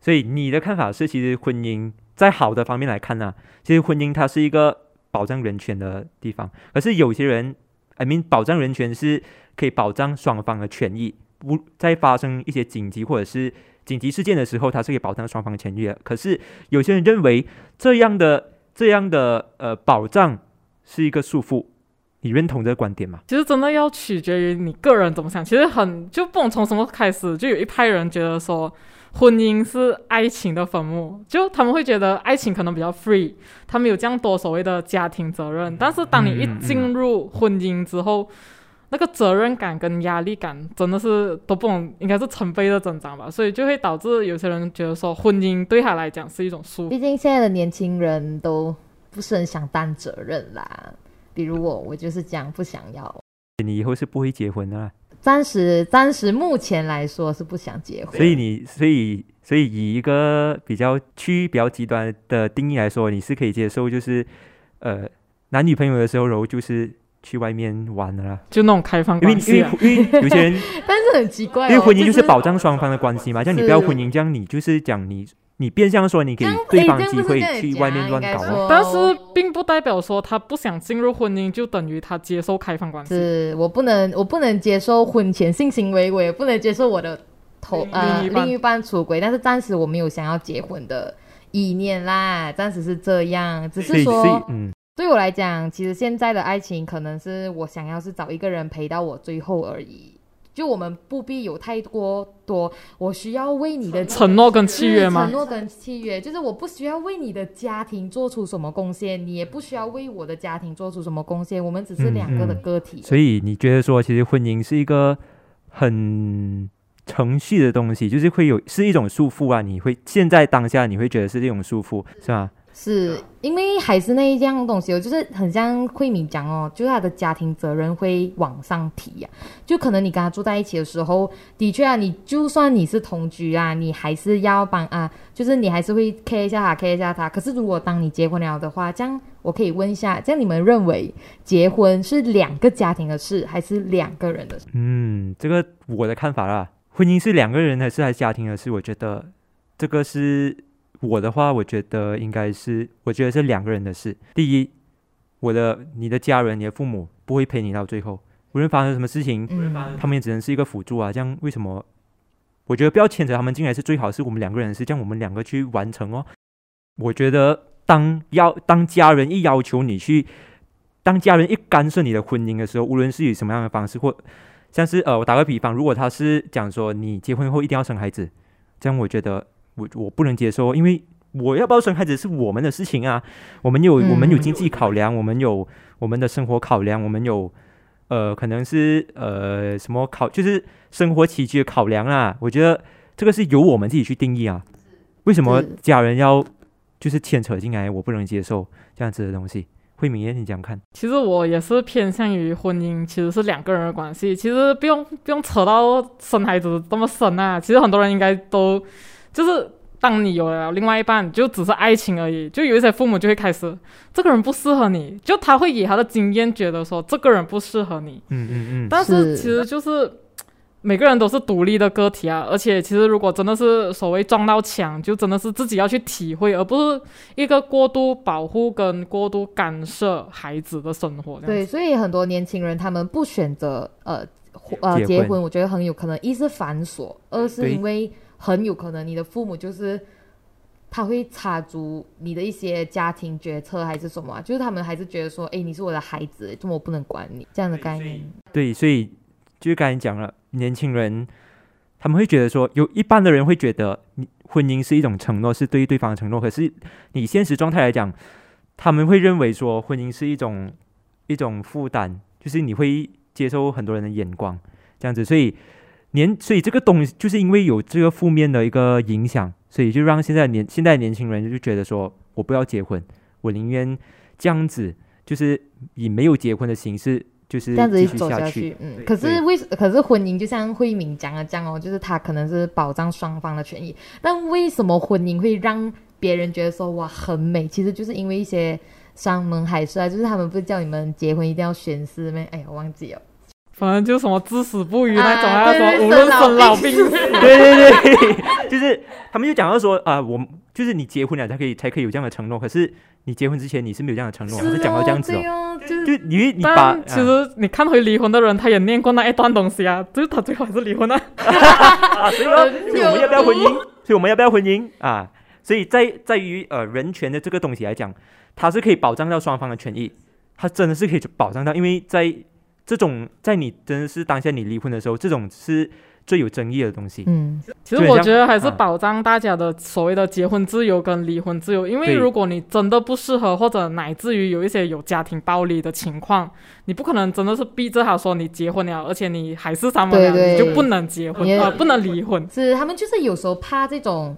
所以你的看法是，其实婚姻在好的方面来看呢、其实婚姻它是一个保障人权的地方。可是有些人，I mean，保障人权是可以保障双方的权益，不在发生一些紧急或者是紧急事件的时候，它是可以保障双方的权益的。可是有些人认为这样的这样的呃保障是一个束缚，你认同这个观点吗？其实真的要取决于你个人怎么想。其实很就不能从什么开始，就有一派人觉得说，婚姻是爱情的坟墓，就他们会觉得爱情可能比较 free，他们有这样多所谓的家庭责任。但是当你一进入婚姻之后，那个责任感跟压力感真的是都不能，应该是成倍的增长吧。所以就会导致有些人觉得说，婚姻对他来讲是一种束缚。毕竟现在的年轻人都不是很想担责任啦。比如我，我就是这样不想要。你以后是不会结婚的啦。暂时暂时目前来说是不想结婚，所以你所以所以以一个比较趋于比较极端的定义来说，你是可以接受就是呃男女朋友的时候，然后就是去外面玩的啦。就那种开放因为因为关系啊。因为有些人 但是很奇怪、哦，因为婚姻就是是保障双方的关系嘛，这样你不要婚姻，这样你就是讲你你变相说你给对方机会去外面乱搞啊。但是并不代表说他不想进入婚姻，就等于他接受开放关系。是我不能，我不能接受婚前性行为，我也不能接受我的头另呃另一半另一半出轨，但是暂时我没有想要结婚的意念啦，暂时是这样，只是说嗯，对我来讲，其实现在的爱情可能是我想要是找一个人陪到我最后而已。就我们不必有太多多，我需要为你的承诺跟契约吗承？诺跟契约，就是我不需要为你的家庭做出什么贡献，你也不需要为我的家庭做出什么贡献，我们只是嗯两个的嗯个体。所以你觉得说，其实婚姻是一个很程序的东西，就是会有是一种束缚啊。你会现在当下你会觉得是这种束缚，是吧？是是因为还是那一样东西哦，就是很像慧敏讲哦，就是他的家庭责任会往上提呀、就可能你跟他住在一起的时候，的确啊，你就算你是同居啊，你还是要帮啊，就是你还是会 care 一下他，care 一下他。可是如果当你结婚了的话，这样我可以问一下，这样你们认为结婚是两个家庭的事，还是两个人的事？嗯，这个我的看法啦，婚姻是两个人的事还是家庭的事？我觉得这个是我的话，我觉得应该是，我觉得是两个人的事。第一，我的你的家人、你的父母不会陪你到最后，无论发生什么事情，嗯，他们也只能是一个辅助啊。这样为什么？我觉得不要牵扯他们进来是最好，是我们两个人的事，这样我们两个去完成哦。我觉得当要当家人一要求你去，当家人一干涉你的婚姻的时候，无论是以什么样的方式，或像是呃，我打个比方，如果他是讲说你结婚后一定要生孩子，这样我觉得我我不能接受，因为我要不要生孩子是我们的事情啊，我们有、我们有嗯经济考量，我们有我们的生活考量，我们有呃可能是呃什么考就是生活起居的考量啊，我觉得这个是由我们自己去定义啊，为什么家人要就是牵扯进来，我不能接受这样子的东西。慧敏耶，你讲看，其实我也是偏向于婚姻，其实是两个人的关系，其实不用不用扯到生孩子这么深啊。其实很多人应该都就是，当你有了另外一半，就只是爱情而已。就有一些父母就会开始，这个人不适合你，就他会以他的经验觉得说这个人不适合你，嗯嗯嗯，但是是。其实就是每个人都是独立的个体啊，而且其实如果真的是所谓撞到墙，就真的是自己要去体会，而不是一个过度保护跟过度干涉孩子的生活对，所以很多年轻人他们不选择呃呃结婚结婚，我觉得很有可能一是繁琐，二是因为很有可能你的父母就是他会插足你的一些家庭决策还是什么啊、就是他们还是觉得说，哎，你是我的孩子，怎么我不能管你这样的概念？对，所以就是刚才讲了，年轻人他们会觉得说，有一般的人会觉得你婚姻是一种承诺，是对对方的承诺。可是你现实状态来讲，他们会认为说，婚姻是一种一种负担，就是你会接受很多人的眼光，这样子。所以年，所以这个东西就是因为有这个负面的一个影响，所以就让现在年现在年轻人就觉得说，我不要结婚，我宁愿这样子，就是以没有结婚的形式。就是这样子走下去，嗯，可是为可是婚姻就像慧敏讲的这样哦，就是他可能是保障双方的权益，但为什么婚姻会让别人觉得说哇很美？其实就是因为一些山盟海誓啊，就是他们不是叫你们结婚一定要宣誓咩？哎呀，我忘记了。反正就什么至死不渝那种啊有，什么无论生生老老病死，对对对，就是他们就讲到说啊，我 就是你结婚了才可以才可以有这样的承诺，可是你结婚之前你是没有这样的承诺，他是讲到这样子哦，哦，就是就你你把其实你看回离婚的人，他也念过那一段东西啊，就是他最后还是离婚了。啊，所以 说所以我们要不要婚姻？所以我们要不要婚姻啊？所以在在于呃人权的这个东西来讲，它是可以保障到双方的权益，它真的是可以保障到，因为在这种在你真的是当下你离婚的时候，这种是最有争议的东西。嗯，其实我觉得还是啊保障大家的所谓的结婚自由跟离婚自由，因为如果你真的不适合，或者乃至于有一些有家庭暴力的情况，你不可能真的是逼着他说你结婚了，而且你还是三婚了，对对你就不能结婚也啊、不能离婚。是他们就是有时候怕这种。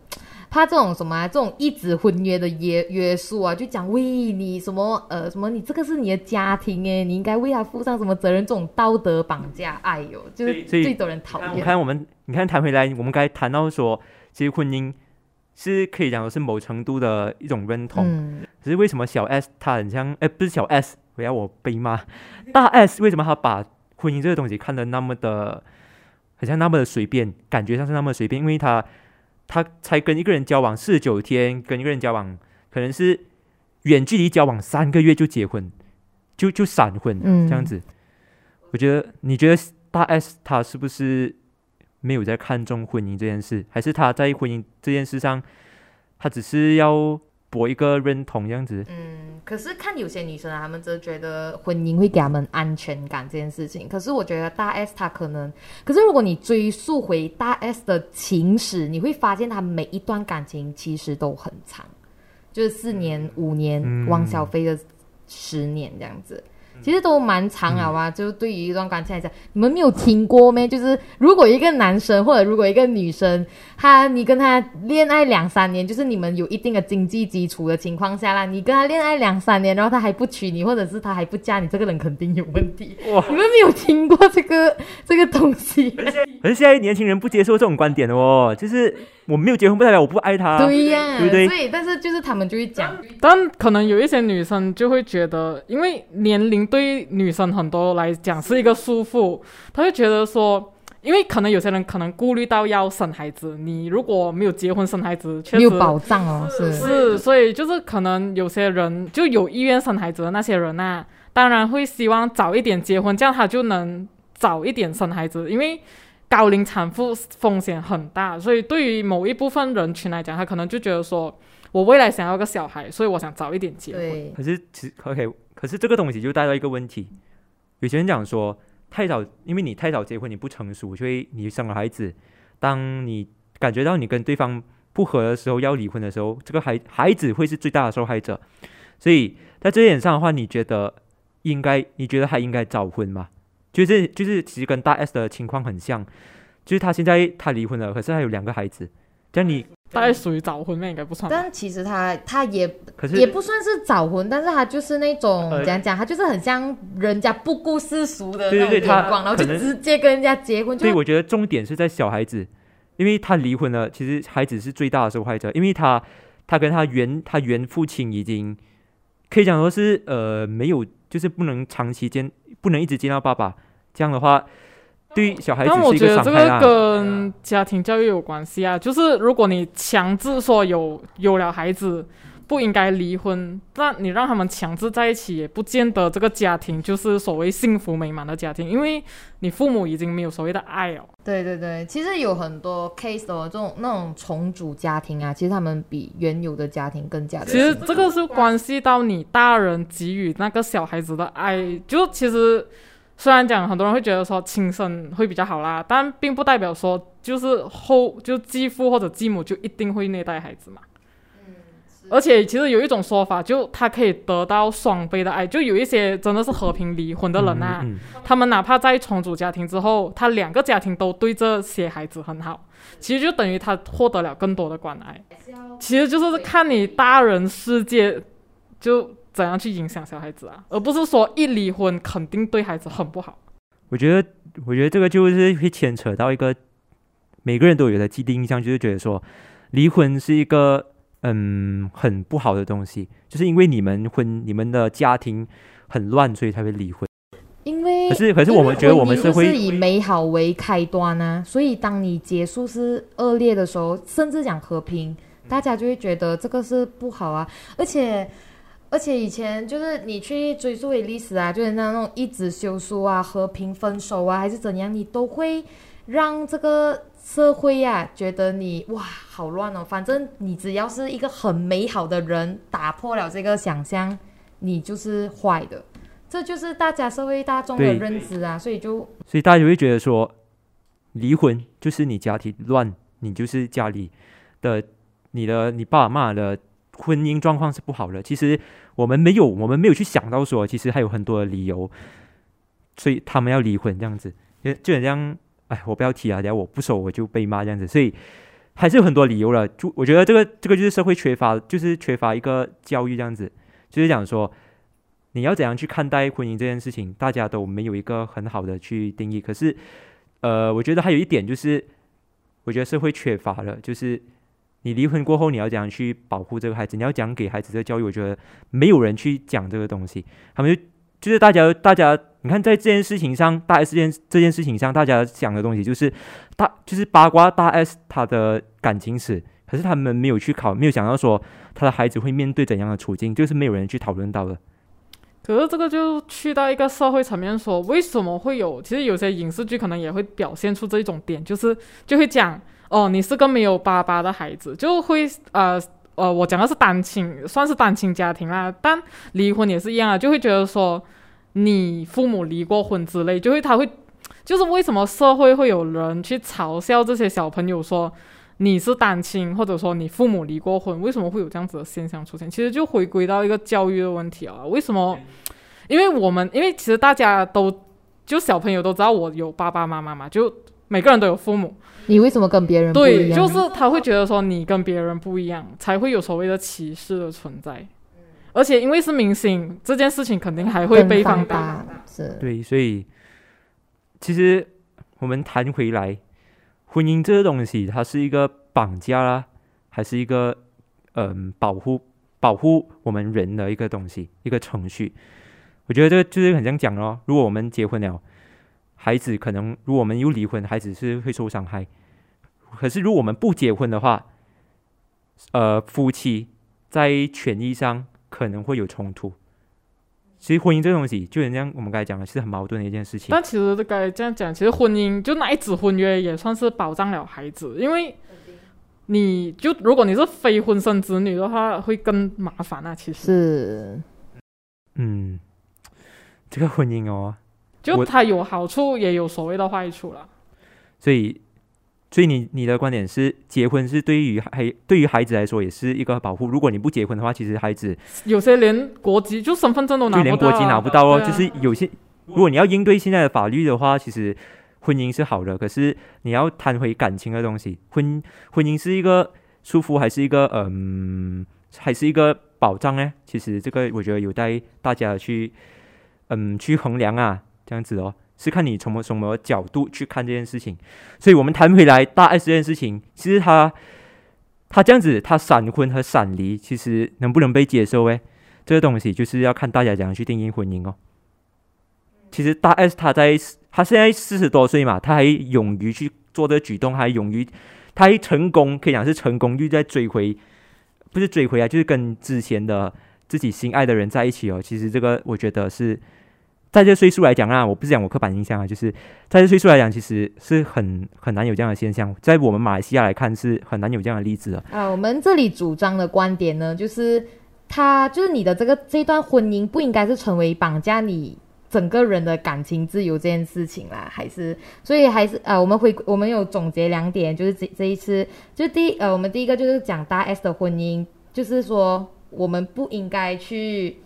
怕这种什么啊，这种一纸婚约的约约束啊，就讲喂你什么呃什么，你这个是你的家庭哎，你应该为他负上什么责任？这种道德绑架，哎呦，就是最多人讨我厌。看我们，你看谈回来，我们刚才谈到说，其实婚姻是可以讲的是某程度的一种认同。嗯，可是为什么小 S 他很像，哎，不是小 S，我要我被骂，大 S 为什么他把婚姻这个东西看得那么的，好像那么的随便，感觉上是那么随便，因为他他才跟一个人交往四十九天，跟一个人交往可能是远距离交往三个月就结婚，就就闪婚、嗯这样子。我觉得你觉得大 S 他是不是没有在看重婚姻这件事，还是他在婚姻这件事上，他只是要博一个认同这样子？嗯，可是看有些女生啊，她们只是觉得婚姻会给她们安全感这件事情。可是我觉得大 S 她可能，可是如果你追溯回大 S 的情史，你会发现她每一段感情其实都很长，就是四年、五年，嗯汪小菲的十年这样子。其实都蛮长了啊，就对于一段感情来讲，你们没有听过没？就是如果一个男生或者如果一个女生，他你跟他恋爱两三年，就是你们有一定的经济基础的情况下啦，你跟他恋爱两三年，然后他还不娶你，或者是他还不嫁你，这个人肯定有问题。哇！你们没有听过这个这个东西？可是现在年轻人不接受这种观点的哦，就是我没有结婚不代表我不爱他。对呀、对不对但是就是他们就会讲，但可能有一些女生就会觉得，因为年龄对女生很多来讲是一个束缚，她会觉得说，因为可能有些人可能顾虑到要生孩子，你如果没有结婚生孩子，确实没有保障哦，是是，所以就是可能有些人就有意愿生孩子的那些人呐、当然会希望早一点结婚，这样他就能早一点生孩子，因为高龄产妇风险很大，所以对于某一部分人群来讲，他可能就觉得说，我未来想要个小孩，所以我想早一点结婚。可是其实 OK，可是这个东西就带到一个问题，有些人讲说太早，因为你太早结婚，你不成熟，所以你生了孩子，当你感觉到你跟对方不合的时候，要离婚的时候，这个孩孩子会是最大的受害者。所以在这一点上的话，你觉得应该？你觉得还应该早婚吗？就是就是，其实跟大 S 的情况很像，就是他现在他离婚了，可是他有两个孩子，这样你大概属于早婚那应该不算吧。但其实他他也也不算是早婚，但是他就是那种呃怎样讲，他就是很像人家不顾世俗的对那种对对他眼光，然后就直接跟人家结婚，就所以我觉得重点是在小孩子，因为他离婚了，其实孩子是最大的受害者，因为他他跟他原他原父亲已经可以讲说是呃没有，就是不能长期见，不能一直见到爸爸，这样的话对小孩子但我觉得这个。跟家庭教育有关系啊，就是如果你强制说有有了孩子不应该离婚，那你让他们强制在一起，也不见得这个家庭就是所谓幸福美满的家庭，因为你父母已经没有所谓的爱了。对对对，其实有很多 case 的这种那种重组家庭啊，其实他们比原有的家庭更加的其实这个是关系到你大人给予那个小孩子的爱，就其实虽然讲很多人会觉得说亲生会比较好啦，但并不代表说就是后就继父或者继母就一定会虐待孩子嘛。而且其实有一种说法，就他可以得到双倍的爱，就有一些真的是和平离婚的人啊，嗯嗯他们哪怕在重组家庭之后，他两个家庭都对这些孩子很好，其实就等于他获得了更多的关爱。其实就是看你大人世界就怎样去影响小孩子啊，而不是说一离婚肯定对孩子很不好。我觉得我觉得这个就是会牵扯到一个每个人都有的既定印象，就是觉得说离婚是一个嗯很不好的东西，就是因为你们婚你们的家庭很乱，所以才会离婚。因为可是可是我们觉得我们是是会以美好为开端啊，所以当你结束是恶劣的时候，甚至讲和平，大家就会觉得这个是不好啊，而且。而且以前就是你去追溯回历史啊，就是那种一纸休书啊、和平分手啊，还是怎样，你都会让这个社会呀、觉得你哇好乱哦。反正你只要是一个很美好的人，打破了这个想象，你就是坏的。这就是大家社会大众的认知啊，所以就所以大家就会觉得说，离婚就是你家庭乱，你就是家里的你的你爸爸妈妈的婚姻状况是不好的。其实我们没有，我们没有去想到说，其实还有很多的理由，所以他们要离婚这样子，就就很像，哎，我不要提啊，等下我不收我就被骂这样子。所以还是有很多理由了。就我觉得这个这个就是社会缺乏，就是缺乏一个教育这样子，就是讲说你要怎样去看待婚姻这件事情，大家都没有一个很好的去定义。可是，呃，我觉得还有一点就是，我觉得社会缺乏了，就是你离婚过后你要怎样去保护这个孩子，你要讲给孩子这个教育，我觉得没有人去讲这个东西，他们就就是大家大家，你看在这件事情上，大 S 这件这件事情上，大家讲的东西就是大就是八卦大 S 他的感情史，可是他们没有去考，没有想到说他的孩子会面对怎样的处境，就是没有人去讨论到的。可是这个就去到一个社会层面说，为什么会有？其实有些影视剧可能也会表现出这种点，就是就会讲哦，你是个没有爸爸的孩子，就会呃呃，我讲的是单亲，算是单亲家庭啦，但离婚也是一样啊，就会觉得说你父母离过婚之类，就会他会就是为什么社会会有人去嘲笑这些小朋友说你是单亲，或者说你父母离过婚，为什么会有这样子的现象出现？其实就回归到一个教育的问题啊，为什么？因为我们因为其实大家都就小朋友都知道我有爸爸妈妈嘛，就每个人都有父母，你为什么跟别人不对，一样？就是他会觉得说你跟别人不一样，才会有所谓的歧视的存在。而且因为是明星，这件事情肯定还会被放大。是对，所以其实我们谈回来，婚姻这个东西，它是一个绑架啦，还是一个嗯保护保护我们人的一个东西，一个程序。我觉得这个就是很像讲咯，如果我们结婚了，孩子可能如果我们又离婚，孩子是会受伤害。可是如果我们不结婚的话，呃，夫妻在权益上可能会有冲突。其实婚姻这东西，就人家我们刚才讲的，是很矛盾的一件事情。但其实该这样讲，其实婚姻就那一纸婚约也算是保障了孩子，因为你就如果你是非婚生子女的话，会更麻烦啊。其实是，嗯，这个婚姻哦，就我它有好处，也有所谓的坏处了。所以，所以你你的观点是，结婚是对于孩对于孩子来说也是一个保护。如果你不结婚的话，其实孩子有些连国籍就身份证都拿不到、啊，就连国籍拿不到哦。啊就是有些，如果你要应对现在的法律的话，其实婚姻是好的，可是你要谈回感情的东西，婚婚姻是一个束缚，还是一个嗯，还是一个保障呢？其实这个我觉得有待大家去嗯去衡量啊，这样子哦。是看你从什么角度去看这件事情，所以我们谈回来大 S 这件事情，其实他他这样子，他闪婚和闪离，其实能不能被接受？诶，这个东西就是要看大家怎样去定义婚姻哦。其实大 S 他在他现在四十多岁嘛，他还勇于去做这个举动，还勇于他还成功，可以讲是成功，又在追回，不是追回啊，就是跟之前的自己心爱的人在一起哦。其实这个我觉得是在这岁数来讲啊，我不是讲我刻板印象啊，就是在这岁数来讲，其实是很很难有这样的现象，在我们马来西亚来看是很难有这样的例子的。啊，我们这里主张的观点呢，就是他就是你的这个这段婚姻不应该是成为绑架你整个人的感情自由这件事情啦，还是所以还是呃，我们回我们有总结两点，就是这这一次就第一呃，我们第一个就是讲大 S 的婚姻，就是说我们不应该去。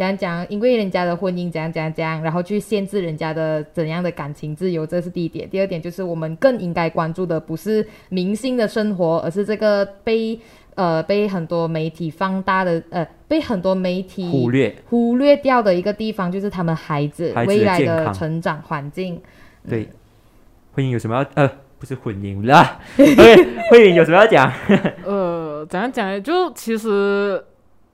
怎样讲？因为人家的婚姻怎样怎样怎样，然后去限制人家的怎样的感情自由，这是第一点。第二点就是我们更应该关注的不是明星的生活，而是这个被呃被很多媒体放大的呃被很多媒体忽略忽略掉的一个地方，就是他们孩子孩子未来的成长环境。对，婚姻有什么要呃，不是婚姻啦，OK，婚姻有什么要讲？呃，怎样讲呢？就其实，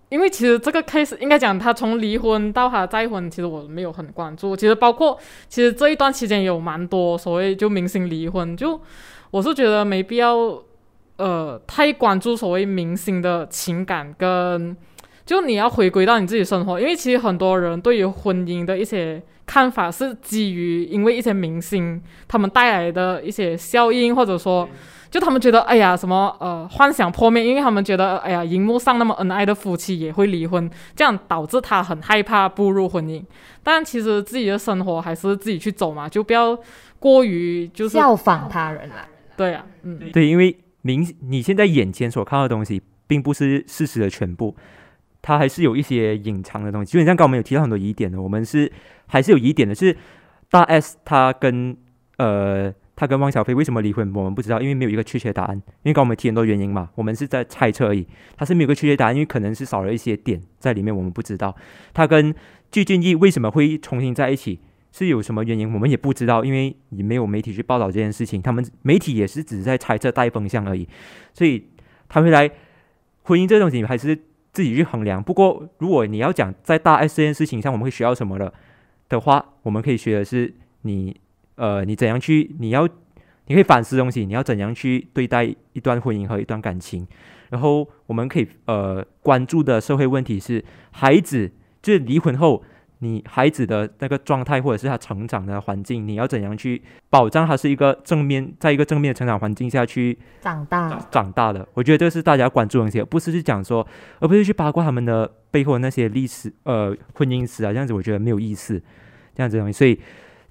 因为其实这个 case 应该讲，他从离婚到他再婚，其实我没有很关注。其实包括，其实这一段期间有蛮多所谓就明星离婚，就我是觉得没必要，呃，太关注所谓明星的情感跟，就你要回归到你自己生活，因为其实很多人对于婚姻的一些看法是基于因为一些明星他们带来的一些效应，或者说。就他们觉得，哎呀，什么呃幻想破灭，因为他们觉得，哎呀，荧幕上那么恩爱的夫妻也会离婚，这样导致他很害怕步入婚姻。但其实自己的生活还是自己去走嘛，就不要过于就是效仿他人啦。对啊，嗯，对，因为明你现在眼前所看到的东西，并不是事实的全部，它还是有一些隐藏的东西。基本上，刚刚我们有提到很多疑点的，我们是还是有疑点的，是大 S 他跟呃他跟汪小菲为什么离婚，我们不知道，因为没有一个确切答案。因为刚我们提很多原因嘛，我们是在猜测而已。他是没有个确切答案，因为可能是少了一些点在里面，我们不知道。他跟具俊晔为什么会重新在一起，是有什么原因，我们也不知道，因为也没有媒体去报道这件事情。他们媒体也是只是在猜测带风向而已。所以他会来婚姻这东西还是自己去衡量。不过如果你要讲在大 S 这件事情上，我们会学到什么了的话，我们可以学的是你。呃，你怎样去？你要，你可以反思东西。你要怎样去对待一段婚姻和一段感情？然后我们可以呃关注的社会问题是，孩子就是离婚后，你孩子的那个状态或者是他成长的环境，你要怎样去保障他是一个正面，在一个正面的成长环境下去长大长大的？我觉得这是大家关注的东西，不是去讲说，而不是去八卦他们的背后那些历史呃婚姻史啊，这样子我觉得没有意思，这样子东西，所以。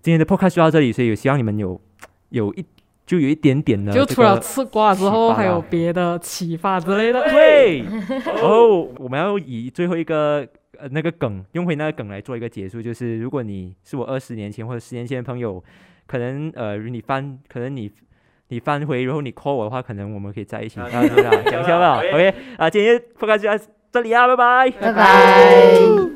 今天的 podcast 就到这里，所以有希望你们有有一就有一点点的，就除了吃瓜之后，还有别的启发之类的。对，哦，我们要以最后一个呃那个梗，用回那个梗来做一个结束，就是如果你是我二十年前或者十年前的朋友，可能呃你翻，可能你你翻回，然后你 call 我的话，可能我们可以在一起，讲一下吧。OK 啊，今天 podcast 就到这里啊，拜拜，拜拜。